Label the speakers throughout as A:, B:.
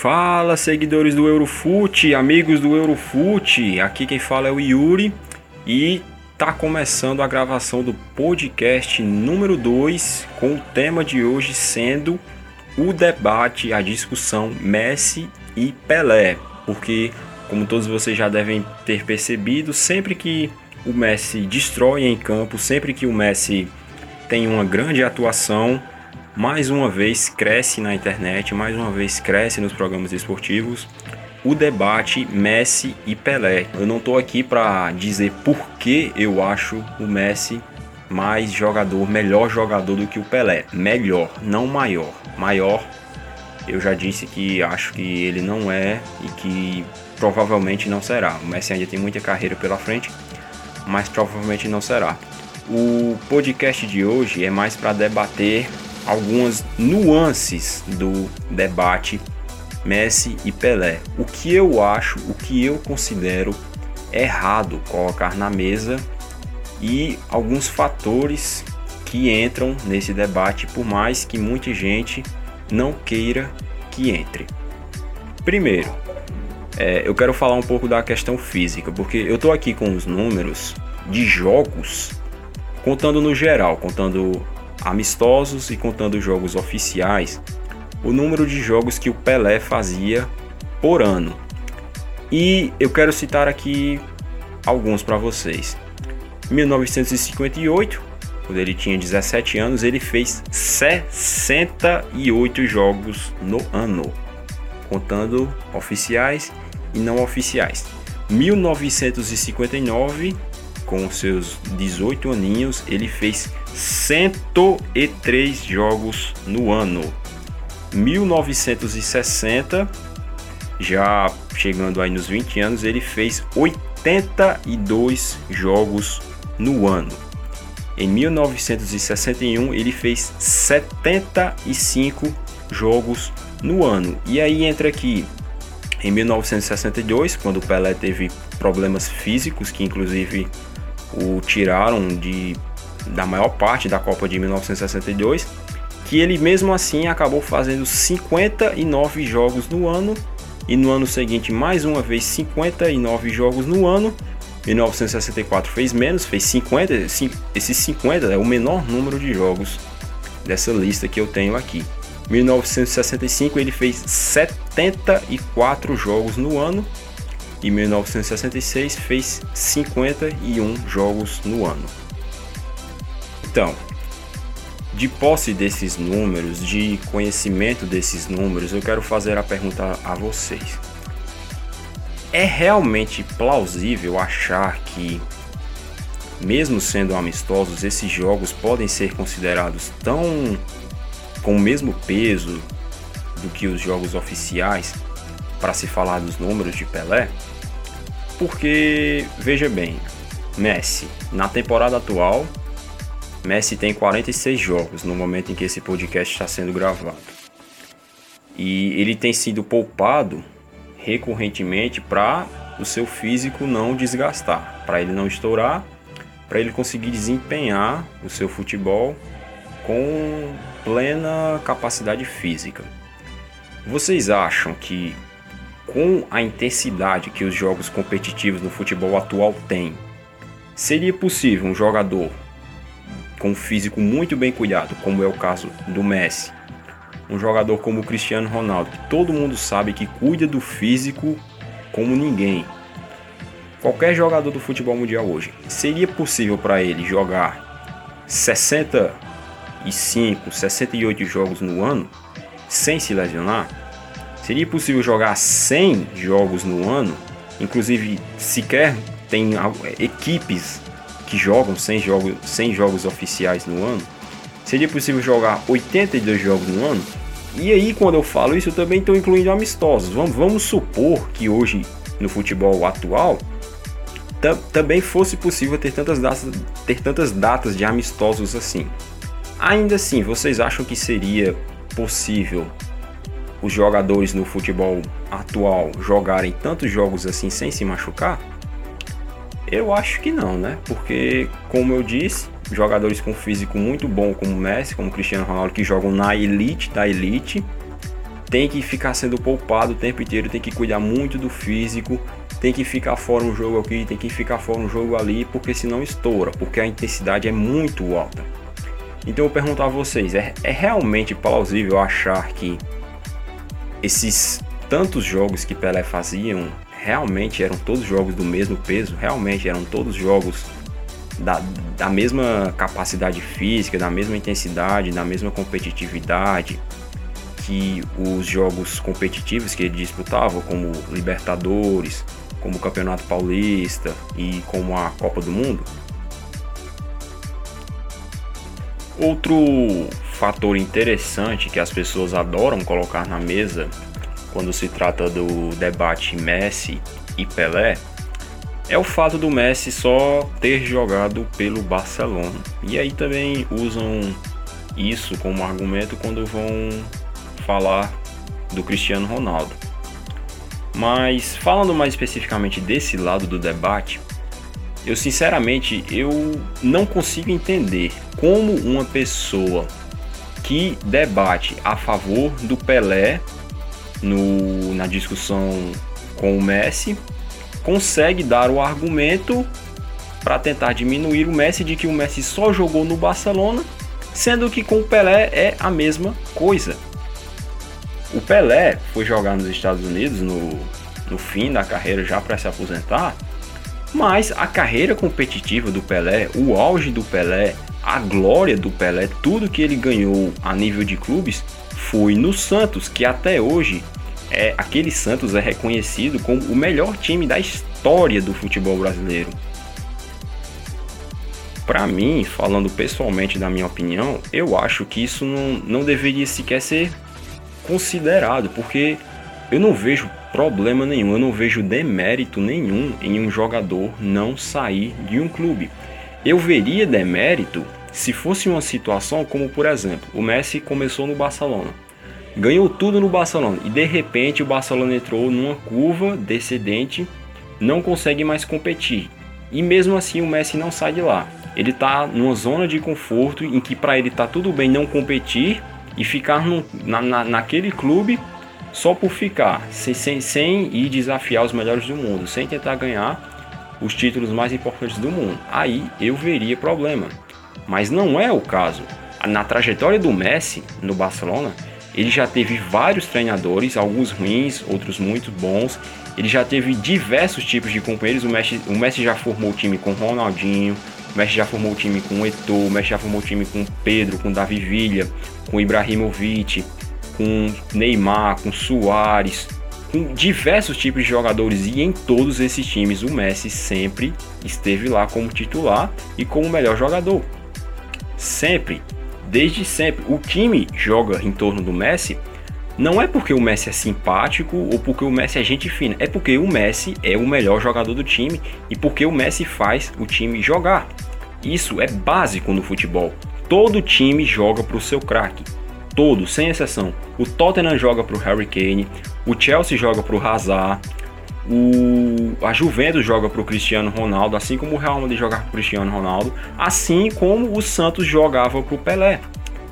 A: Fala, seguidores do Eurofute, amigos do Eurofute. Aqui quem fala é o Yuri e tá começando a gravação do podcast número 2 com o tema de hoje sendo o debate, a discussão Messi e Pelé, porque como todos vocês já devem ter percebido, sempre que o Messi destrói em campo, sempre que o Messi tem uma grande atuação, mais uma vez cresce na internet, mais uma vez cresce nos programas esportivos o debate Messi e Pelé. Eu não estou aqui para dizer por que eu acho o Messi mais jogador, melhor jogador do que o Pelé. Melhor, não maior. Maior, eu já disse que acho que ele não é e que provavelmente não será. O Messi ainda tem muita carreira pela frente, mas provavelmente não será. O podcast de hoje é mais para debater algumas nuances do debate Messi e Pelé. O que eu acho, o que eu considero errado colocar na mesa e alguns fatores que entram nesse debate, por mais que muita gente não queira que entre. Primeiro, é, eu quero falar um pouco da questão física, porque eu estou aqui com os números de jogos, contando no geral, contando amistosos e contando jogos oficiais, o número de jogos que o Pelé fazia por ano. E eu quero citar aqui alguns para vocês. 1958, quando ele tinha 17 anos, ele fez 68 jogos no ano, contando oficiais e não oficiais. 1959, com seus 18 aninhos, ele fez 103 jogos no ano. 1960, já chegando aí nos 20 anos, ele fez 82 jogos no ano. Em 1961, ele fez 75 jogos no ano. E aí entra aqui em 1962, quando o Pelé teve problemas físicos que inclusive o tiraram de da maior parte da Copa de 1962, que ele mesmo assim acabou fazendo 59 jogos no ano e no ano seguinte mais uma vez 59 jogos no ano. 1964 fez menos, fez 50, esses 50 é o menor número de jogos dessa lista que eu tenho aqui. 1965 ele fez 74 jogos no ano e 1966 fez 51 jogos no ano. Então, de posse desses números, de conhecimento desses números, eu quero fazer a pergunta a vocês. É realmente plausível achar que, mesmo sendo amistosos, esses jogos podem ser considerados tão com o mesmo peso do que os jogos oficiais para se falar dos números de Pelé? Porque, veja bem, Messi, na temporada atual, Messi tem 46 jogos no momento em que esse podcast está sendo gravado. E ele tem sido poupado recorrentemente para o seu físico não desgastar, para ele não estourar, para ele conseguir desempenhar o seu futebol com plena capacidade física. Vocês acham que com a intensidade que os jogos competitivos no futebol atual têm, seria possível um jogador com um físico muito bem cuidado, como é o caso do Messi. Um jogador como o Cristiano Ronaldo, que todo mundo sabe que cuida do físico como ninguém. Qualquer jogador do futebol mundial hoje, seria possível para ele jogar 65, 68 jogos no ano sem se lesionar? Seria possível jogar 100 jogos no ano? Inclusive, sequer tem equipes que jogam 100 jogos, 100 jogos oficiais no ano, seria possível jogar 82 jogos no ano? E aí, quando eu falo isso, eu também estou incluindo amistosos. Vamos, vamos supor que hoje, no futebol atual, também fosse possível ter tantas, datas, ter tantas datas de amistosos assim. Ainda assim, vocês acham que seria possível os jogadores no futebol atual jogarem tantos jogos assim sem se machucar? Eu acho que não, né? Porque, como eu disse, jogadores com físico muito bom como Messi, como Cristiano Ronaldo, que jogam na elite da elite, tem que ficar sendo poupado o tempo inteiro, tem que cuidar muito do físico, tem que ficar fora um jogo aqui, tem que ficar fora um jogo ali, porque senão estoura, porque a intensidade é muito alta. Então eu pergunto a vocês, é, é realmente plausível achar que esses tantos jogos que Pelé faziam realmente eram todos jogos do mesmo peso? Realmente eram todos jogos da, da mesma capacidade física, da mesma intensidade, da mesma competitividade que os jogos competitivos que ele disputava, como Libertadores, como o Campeonato Paulista e como a Copa do Mundo? Outro fator interessante que as pessoas adoram colocar na mesa quando se trata do debate Messi e Pelé é o fato do Messi só ter jogado pelo Barcelona. E aí também usam isso como argumento quando vão falar do Cristiano Ronaldo. Mas falando mais especificamente desse lado do debate, eu sinceramente eu não consigo entender como uma pessoa que debate a favor do Pelé no, na discussão com o Messi consegue dar o argumento para tentar diminuir o Messi de que o Messi só jogou no Barcelona, sendo que com o Pelé é a mesma coisa. O Pelé foi jogar nos Estados Unidos no, no fim da carreira já para se aposentar mas a carreira competitiva do Pelé, o auge do Pelé, a glória do Pelé, tudo que ele ganhou a nível de clubes foi no Santos, que até hoje é aquele Santos é reconhecido como o melhor time da história do futebol brasileiro. Para mim, falando pessoalmente da minha opinião, eu acho que isso não, não deveria sequer ser considerado, porque eu não vejo problema nenhum, eu não vejo demérito nenhum em um jogador não sair de um clube. Eu veria demérito se fosse uma situação como, por exemplo, o Messi começou no Barcelona, ganhou tudo no Barcelona e de repente o Barcelona entrou numa curva descendente, não consegue mais competir. E mesmo assim o Messi não sai de lá. Ele está numa zona de conforto em que para ele está tudo bem não competir e ficar no, na, na, naquele clube só por ficar, sem, sem, sem ir desafiar os melhores do mundo, sem tentar ganhar os títulos mais importantes do mundo. Aí eu veria problema. Mas não é o caso. Na trajetória do Messi no Barcelona, ele já teve vários treinadores, alguns ruins, outros muito bons. Ele já teve diversos tipos de companheiros. O Messi, o Messi já formou o time com Ronaldinho, o Messi já formou o time com Eto'o, o Messi já formou o time com Pedro, com Davi Villa, com Ibrahimovic, com Neymar, com Soares, com diversos tipos de jogadores e em todos esses times o Messi sempre esteve lá como titular e como melhor jogador. Sempre, desde sempre, o time joga em torno do Messi. Não é porque o Messi é simpático ou porque o Messi é gente fina, é porque o Messi é o melhor jogador do time e porque o Messi faz o time jogar. Isso é básico no futebol. Todo time joga para o seu craque todos, sem exceção. O Tottenham joga para o Harry Kane, o Chelsea joga para o Hazard, o, a Juventus joga para o Cristiano Ronaldo, assim como o Real Madrid joga para o Cristiano Ronaldo, assim como o Santos jogava para o Pelé.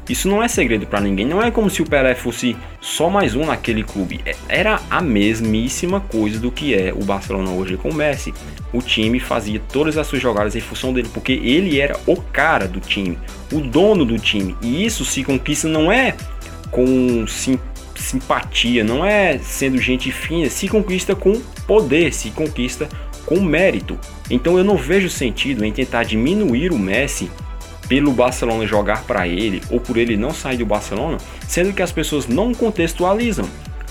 A: Isso não é segredo para ninguém. Não é como se o Pelé fosse só mais um naquele clube. É, era a mesmíssima coisa do que é o Barcelona hoje com o Messi. O time fazia todas as suas jogadas em função dele, porque ele era o cara do time, o dono do time. E isso se conquista não é com simpatia, não é sendo gente fina, se conquista com poder, se conquista com mérito. Então eu não vejo sentido em tentar diminuir o Messi pelo Barcelona jogar para ele ou por ele não sair do Barcelona, sendo que as pessoas não contextualizam.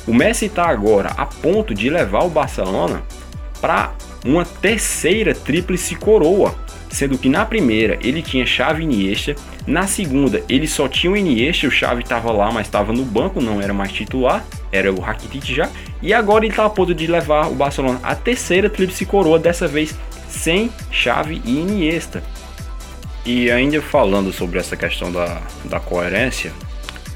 A: O Messi está agora a ponto de levar o Barcelona para uma terceira tríplice coroa, sendo que na primeira ele tinha Xavi e Iniesta, na segunda ele só tinha o Iniesta, o Xavi estava lá, mas estava no banco, não era mais titular, era o Rakitic já, e agora ele está a ponto de levar o Barcelona à terceira tríplice coroa, dessa vez sem Xavi e Iniesta. E ainda falando sobre essa questão da, da coerência,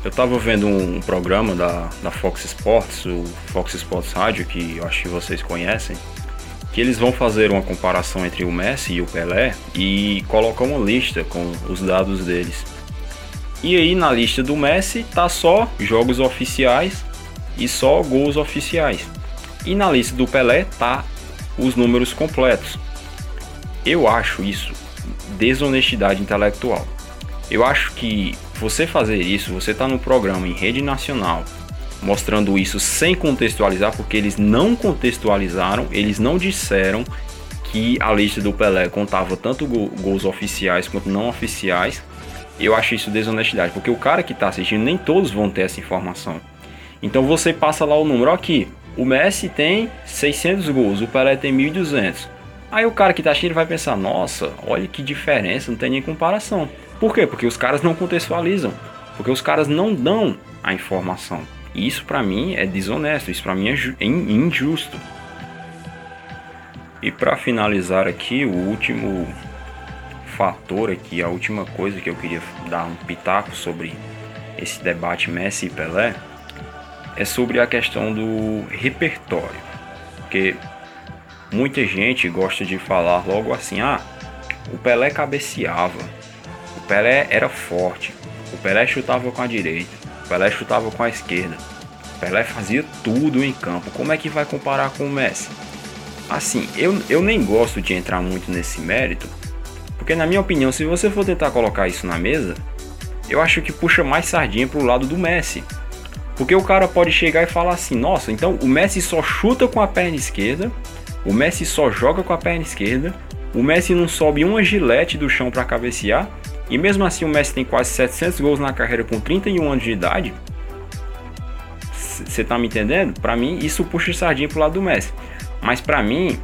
A: eu estava vendo um, um, programa da, da Fox Sports, o Fox Sports Rádio, que eu acho que vocês conhecem, que eles vão fazer uma comparação entre o Messi e o Pelé e colocar uma lista com os dados deles. E aí na lista do Messi tá só jogos oficiais e só gols oficiais. E na lista do Pelé tá os números completos. Eu acho isso desonestidade intelectual. Eu acho que você fazer isso, você tá no programa em rede nacional, mostrando isso sem contextualizar, porque eles não contextualizaram, eles não disseram que a lista do Pelé contava tanto gols oficiais quanto não oficiais. Eu acho isso desonestidade, porque o cara que está assistindo, nem todos vão ter essa informação. Então você passa lá o número aqui. O Messi tem 600 gols, o Pelé tem 1200. Aí o cara que está assistindo vai pensar: nossa, olha que diferença, não tem nem comparação. Por quê? Porque os caras não contextualizam, porque os caras não dão a informação. E isso para mim é desonesto, isso para mim é injusto. E para finalizar aqui, o último fator aqui, a última coisa que eu queria dar um pitaco sobre esse debate Messi e Pelé é sobre a questão do repertório. Porque muita gente gosta de falar logo assim: ah, o Pelé cabeceava, o Pelé era forte, o Pelé chutava com a direita, Pelé chutava com a esquerda, Pelé fazia tudo em campo. Como é que vai comparar com o Messi? Assim, eu, eu nem gosto de entrar muito nesse mérito, porque na minha opinião, se você for tentar colocar isso na mesa, eu acho que puxa mais sardinha pro lado do Messi. Porque o cara pode chegar e falar assim: nossa, então o Messi só chuta com a perna esquerda, o Messi só joga com a perna esquerda, o Messi não sobe uma gilete do chão para cabecear, e mesmo assim o Messi tem quase 700 gols na carreira com 31 anos de idade. Você tá me entendendo? Para mim, isso puxa sardinha pro lado do Messi. Mas para mim,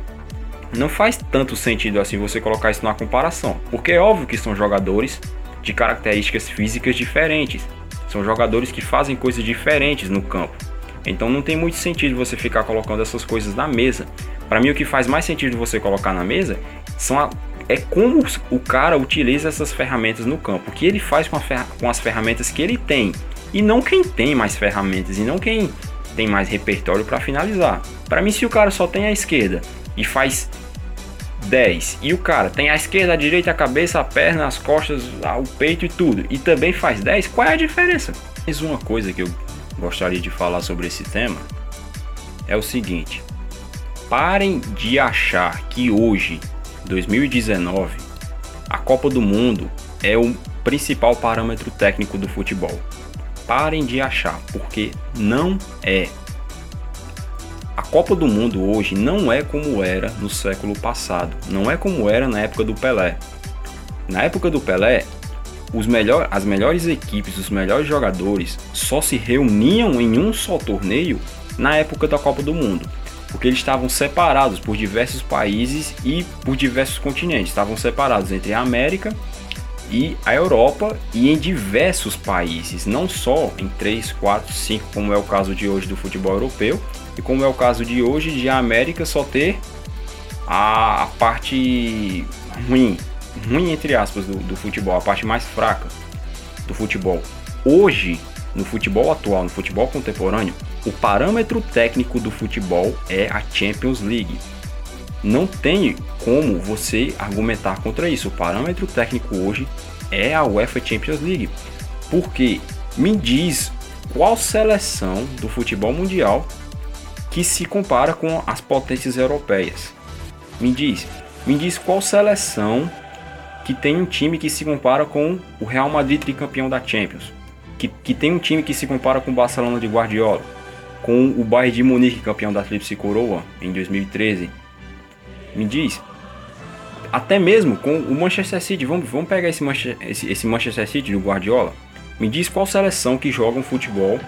A: não faz tanto sentido assim você colocar isso na comparação, porque é óbvio que são jogadores de características físicas diferentes, são jogadores que fazem coisas diferentes no campo. Então não tem muito sentido você ficar colocando essas coisas na mesa. Para mim o que faz mais sentido você colocar na mesa são a, é como o cara utiliza essas ferramentas no campo, o que ele faz com, com as ferramentas que ele tem e não quem tem mais ferramentas e não quem tem mais repertório para finalizar. Para mim, se o cara só tem a esquerda e faz 10 e o cara tem a esquerda, a direita, a cabeça, a perna, as costas, o peito e tudo, e também faz 10, qual é a diferença? Mais uma coisa que eu gostaria de falar sobre esse tema é o seguinte: parem de achar que hoje, 2019, a Copa do Mundo é o principal parâmetro técnico do futebol. Parem de achar, porque não é. A Copa do Mundo hoje não é como era no século passado, não é como era na época do Pelé. Na época do Pelé, melhor, as melhores equipes, os melhores jogadores só se reuniam em um só torneio na época da Copa do Mundo, porque eles estavam separados por diversos países e por diversos continentes. Estavam separados entre a América e a Europa e em diversos países, não só em 3, 4, 5, como é o caso de hoje do futebol europeu, e como é o caso de hoje de a América só ter a, parte ruim, ruim entre aspas, do, do futebol, a parte mais fraca do futebol. Hoje, no futebol atual, no futebol contemporâneo, o parâmetro técnico do futebol é a Champions League não tem como você argumentar contra isso. O parâmetro técnico hoje é a UEFA Champions League. Porque me diz qual seleção do futebol mundial que se compara com as potências europeias. Me diz, me diz qual seleção que tem um time que se compara com o Real Madrid tricampeão da Champions, que, que tem um time que se compara com o Barcelona de Guardiola, com o Bayern de Munique campeão da Tríplice Coroa em 2013, me diz, até mesmo com o Manchester City, vamos, vamos pegar esse esse, esse Manchester City do Guardiola, me diz qual seleção que joga um futebol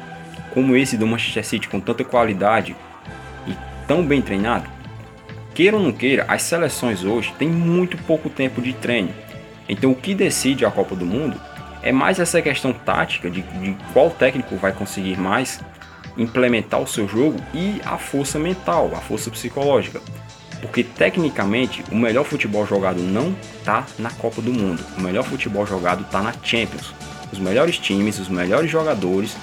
A: como esse do Manchester City, com tanta qualidade e tão bem treinado. Queira ou não queira, as seleções hoje têm muito pouco tempo de treino. Então o que decide a Copa do Mundo é mais essa questão tática de, de qual técnico vai conseguir mais implementar o seu jogo e a força mental, a força psicológica. Porque tecnicamente o melhor futebol jogado não tá na Copa do Mundo. O melhor futebol jogado tá na Champions. Os melhores times, os melhores jogadores,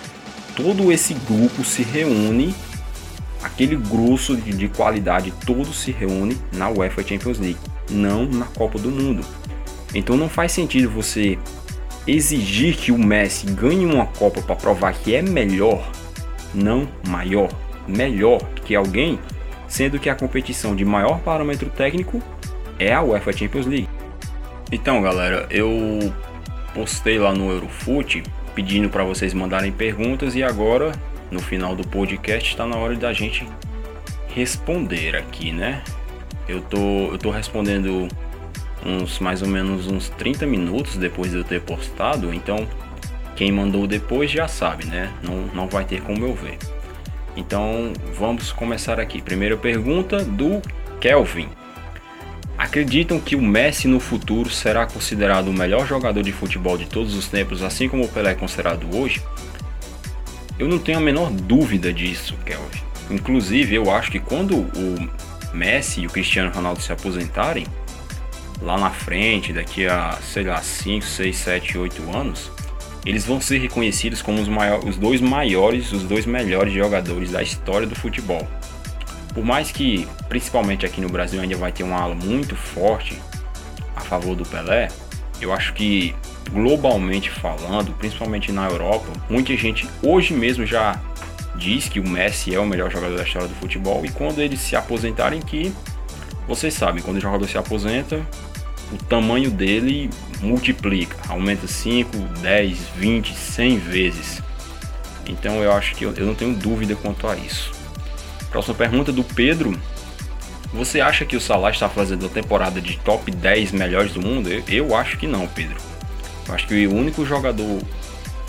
A: todo esse grupo se reúne, aquele grosso de, de qualidade todo se reúne na UEFA Champions League, não na Copa do Mundo. Então não faz sentido você exigir que o Messi ganhe uma Copa para provar que é melhor não maior, melhor que alguém, sendo que a competição de maior parâmetro técnico é a UEFA Champions League. Então, galera, eu postei lá no Eurofoot pedindo para vocês mandarem perguntas e agora, no final do podcast, está na hora da gente responder aqui, né? Eu tô, eu tô respondendo uns mais ou menos uns 30 minutos depois de eu ter postado, então quem mandou depois já sabe, né? Não, não vai ter como eu ver. Então vamos começar aqui. Primeira pergunta do Kelvin. Acreditam que o Messi no futuro será considerado o melhor jogador de futebol de todos os tempos, assim como o Pelé é considerado hoje? Eu não tenho a menor dúvida disso, Kelvin. Inclusive, eu acho que quando o Messi e o Cristiano Ronaldo se aposentarem, lá na frente, daqui a, sei lá, 5, 6, 7, 8 anos, eles vão ser reconhecidos como os, os dois maiores, os dois melhores jogadores da história do futebol. Por mais que, principalmente aqui no Brasil, ainda vai ter uma ala muito forte a favor do Pelé, eu acho que globalmente falando, principalmente na Europa, muita gente hoje mesmo já diz que o Messi é o melhor jogador da história do futebol e quando eles se aposentarem que vocês sabem, quando o jogador se aposenta, o tamanho dele multiplica, aumenta 5, 10, 20, 100 vezes. Então eu acho que eu, eu não tenho dúvida quanto a isso. Próxima pergunta do Pedro. Você acha que o Salah está fazendo a temporada de top 10 melhores do mundo? Eu, eu acho que não, Pedro. Eu acho que o único jogador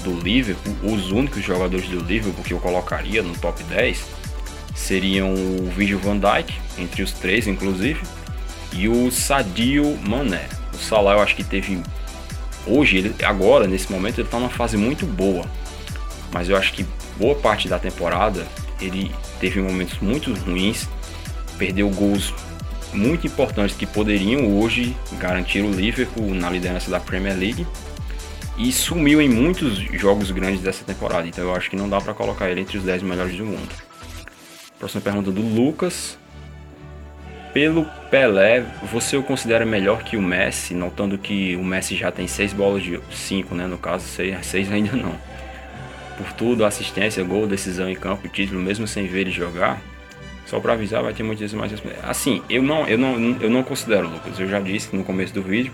A: do Liverpool, os únicos jogadores do Liverpool que eu colocaria no top 10 seriam o Virgil van Dijk, entre os três inclusive, e o Sadio Mané. O Salah eu acho que teve hoje, ele, agora nesse momento ele está numa fase muito boa, mas eu acho que boa parte da temporada ele teve momentos muito ruins, perdeu gols muito importantes que poderiam hoje garantir o Liverpool na liderança da Premier League e sumiu em muitos jogos grandes dessa temporada. Então eu acho que não dá para colocar ele entre os 10 melhores do mundo. Próxima pergunta do Lucas pelo Pelé, você o considera melhor que o Messi, notando que o Messi já tem seis bolas de cinco, né? No caso, seis, seis ainda não. Por tudo, assistência, gol, decisão em campo, título, mesmo sem ver ele jogar. Só para avisar, vai ter muitas mais. Assim, eu não, eu não, eu não considero, Lucas. Eu já disse no começo do vídeo.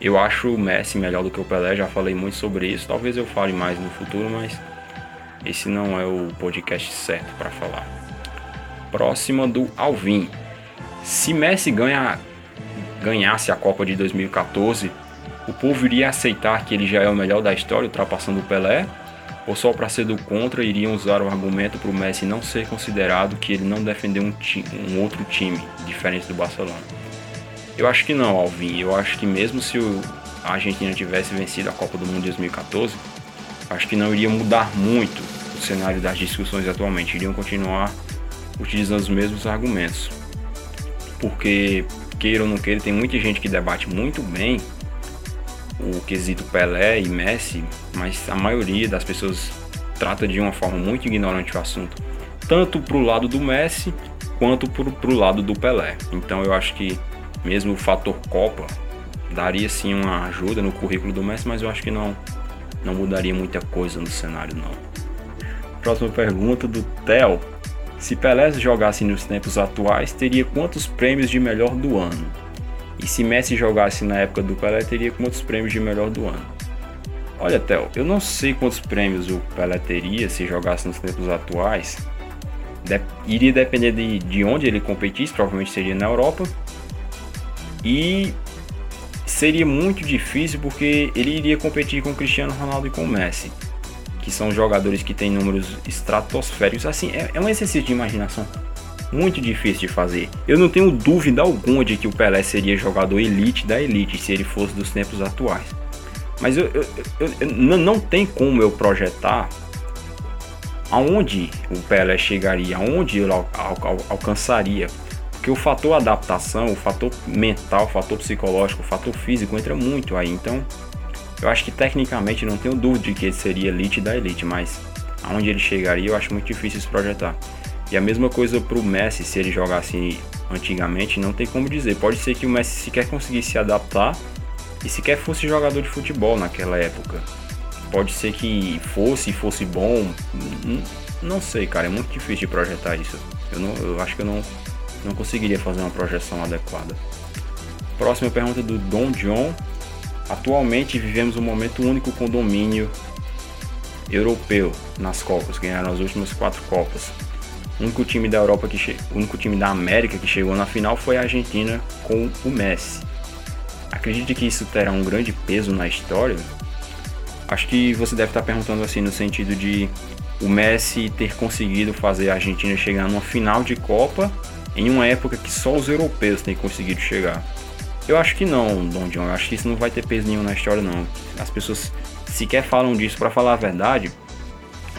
A: Eu acho o Messi melhor do que o Pelé. Já falei muito sobre isso. Talvez eu fale mais no futuro, mas esse não é o podcast certo para falar. Próxima do Alvin. Se Messi ganha, ganhasse a Copa de 2014, o povo iria aceitar que ele já é o melhor da história, ultrapassando o Pelé? Ou só para ser do contra iriam usar o argumento para o Messi não ser considerado que ele não defendeu um, um outro time diferente do Barcelona? Eu acho que não, Alvin. Eu acho que mesmo se o, a Argentina tivesse vencido a Copa do Mundo de 2014, acho que não iria mudar muito o cenário das discussões atualmente. Iriam continuar utilizando os mesmos argumentos porque queira ou não queira, tem muita gente que debate muito bem o quesito Pelé e Messi, mas a maioria das pessoas trata de uma forma muito ignorante o assunto, tanto para o lado do Messi quanto para o lado do Pelé. Então eu acho que mesmo o fator Copa daria sim uma ajuda no currículo do Messi, mas eu acho que não, não mudaria muita coisa no cenário não. Próxima pergunta do Theo. Se Pelé jogasse nos tempos atuais, teria quantos prêmios de melhor do ano? E se Messi jogasse na época do Pelé, teria quantos prêmios de melhor do ano? Olha, Theo, eu não sei quantos prêmios o Pelé teria se jogasse nos tempos atuais. De iria depender de, de onde ele competisse, provavelmente seria na Europa. E seria muito difícil porque ele iria competir com Cristiano Ronaldo e com Messi que são jogadores que têm números estratosféricos. Assim, é, é um exercício de imaginação muito difícil de fazer. Eu não tenho dúvida alguma de que o Pelé seria jogador elite da elite se ele fosse dos tempos atuais. Mas eu, eu, eu, eu não tem como eu projetar aonde o Pelé chegaria, aonde ele al, al, alcançaria. Porque o fator adaptação, o fator mental, o fator psicológico, o fator físico entra muito aí. Então, eu acho que tecnicamente não tenho dúvida de que ele seria elite da elite, mas aonde ele chegaria eu acho muito difícil se projetar. E a mesma coisa para o Messi, se ele jogasse antigamente, não tem como dizer. Pode ser que o Messi sequer conseguisse se adaptar e sequer fosse jogador de futebol naquela época. pode ser que fosse, fosse bom. Não sei, cara, é muito difícil de projetar isso. Eu, não, eu acho que eu não, não conseguiria fazer uma projeção adequada. Próxima pergunta do Don John. Atualmente vivemos um momento único com domínio europeu nas Copas, ganharam as últimas quatro Copas. O único time da Europa que che... o único time da América que chegou na final foi a Argentina com o Messi. Acredite que isso terá um grande peso na história? Acho que você deve estar perguntando assim no sentido de o Messi ter conseguido fazer a Argentina chegar numa final de Copa em uma época que só os europeus têm conseguido chegar. Eu acho que não, Don John. Eu acho que isso não vai ter peso nenhum na história, não. As pessoas sequer falam disso. Para falar a verdade,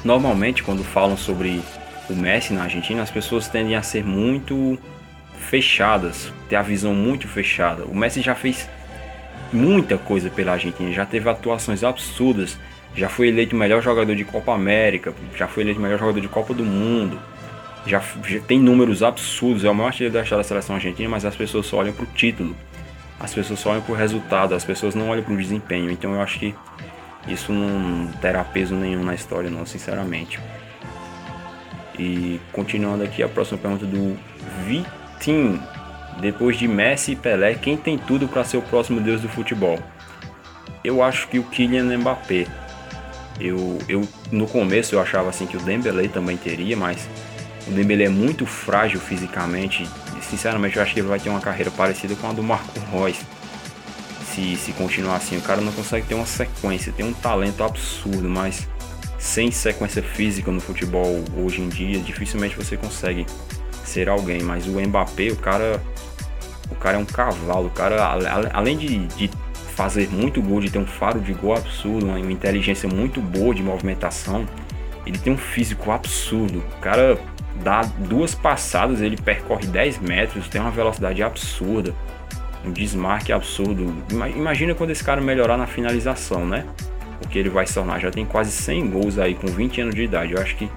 A: normalmente quando falam sobre o Messi na Argentina, as pessoas tendem a ser muito fechadas, ter a visão muito fechada. O Messi já fez muita coisa pela Argentina, já teve atuações absurdas, já foi eleito melhor jogador de Copa América, já foi eleito melhor jogador de Copa do Mundo, já, já tem números absurdos, é o maior artilheiro da história da seleção argentina, mas as pessoas só olham para o título, as pessoas só olham para o resultado, as pessoas não olham para o desempenho, então eu acho que isso não terá peso nenhum na história, não, sinceramente. E continuando aqui, a próxima pergunta do Vitim. Depois de Messi e Pelé, quem tem tudo para ser o próximo deus do futebol? Eu acho que o Kylian Mbappé. Eu, eu no começo eu achava assim que o Dembélé também teria, mas o Dembélé é muito frágil fisicamente. Sinceramente, eu acho que ele vai ter uma carreira parecida com a do Marco Reus. Se, se continuar assim, o cara não consegue ter uma sequência, tem um talento absurdo, mas sem sequência física no futebol hoje em dia, dificilmente você consegue ser alguém. Mas o Mbappé, o cara, o cara é um cavalo. O cara, além de, de fazer muito gol, de ter um faro de gol absurdo, uma inteligência muito boa de movimentação, ele tem um físico absurdo. O cara dá duas passadas, ele percorre 10 metros, tem uma velocidade absurda, um desmarque absurdo. Imagina quando esse cara melhorar na finalização, né? o que ele vai se tornar. Já tem quase 100 gols aí com 20 anos de idade. Eu acho que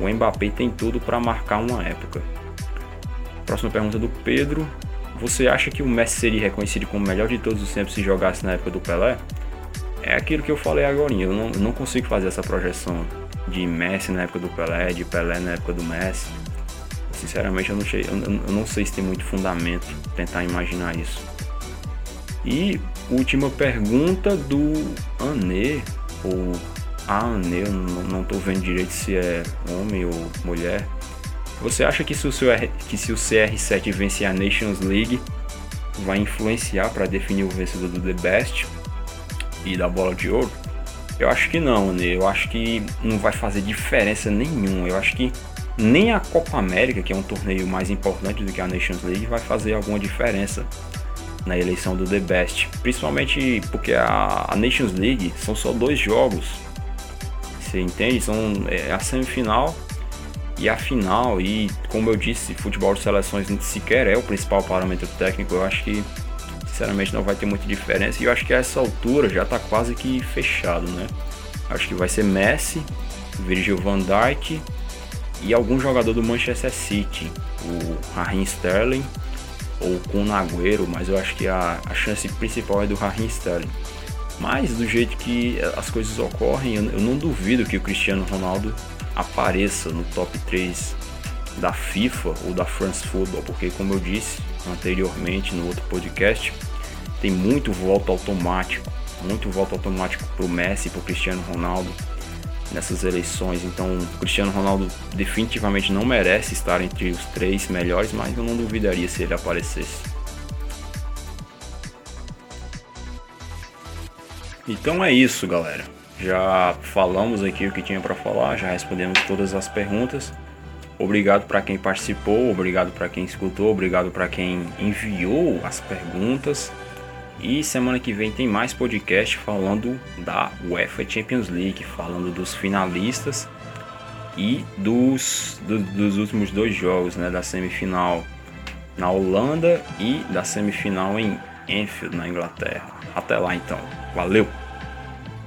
A: o Mbappé tem tudo para marcar uma época. Próxima pergunta do Pedro. Você acha que o Messi seria reconhecido como o melhor de todos os tempos se jogasse na época do Pelé? É aquilo que eu falei agora. Eu não, eu não consigo fazer essa projeção de Messi na época do Pelé, de Pelé na época do Messi. Sinceramente, eu não, sei, eu, não sei se tem muito fundamento tentar imaginar isso. E última pergunta do Anê, ou a Anê, eu não estou vendo direito se é homem ou mulher. Você acha que se o, seu, que se o CR7 vencer a Nations League, vai influenciar para definir o vencedor do The Best e da bola de ouro? Eu acho que não, né? Eu acho que não vai fazer diferença nenhuma. Eu acho que nem a Copa América, que é um torneio mais importante do que a Nations League, vai fazer alguma diferença na eleição do The Best, principalmente porque a, Nations League são só dois jogos, você entende? São é, a semifinal e a final e como eu disse, futebol de seleções sequer é o principal parâmetro técnico. Eu acho que sinceramente não vai ter muita diferença e eu acho que a essa altura já está quase que fechado, né? Acho que vai ser Messi, Virgil van Dijk e algum jogador do Manchester City, o Raheem Sterling ou com o Nagüero, mas eu acho que a, a chance principal é do Raheem Sterling. Mas do jeito que as coisas ocorrem, eu, eu não duvido que o Cristiano Ronaldo apareça no top 3 da FIFA ou da France Football, porque como eu disse anteriormente no outro podcast, tem muito voto automático, muito voto automático para o Messi, para o Cristiano Ronaldo nessas eleições. Então, o Cristiano Ronaldo definitivamente não merece estar entre os três melhores, mas eu não duvidaria se ele aparecesse. Então é isso, galera. Já falamos aqui o que tinha para falar, já respondemos todas as perguntas. Obrigado para quem participou, obrigado para quem escutou, obrigado para quem enviou as perguntas. E semana que vem tem mais podcast falando da UEFA Champions League, falando dos finalistas e dos, do, dos últimos dois jogos, né, da semifinal na Holanda e da semifinal em Enfield, na Inglaterra. Até lá então. Valeu!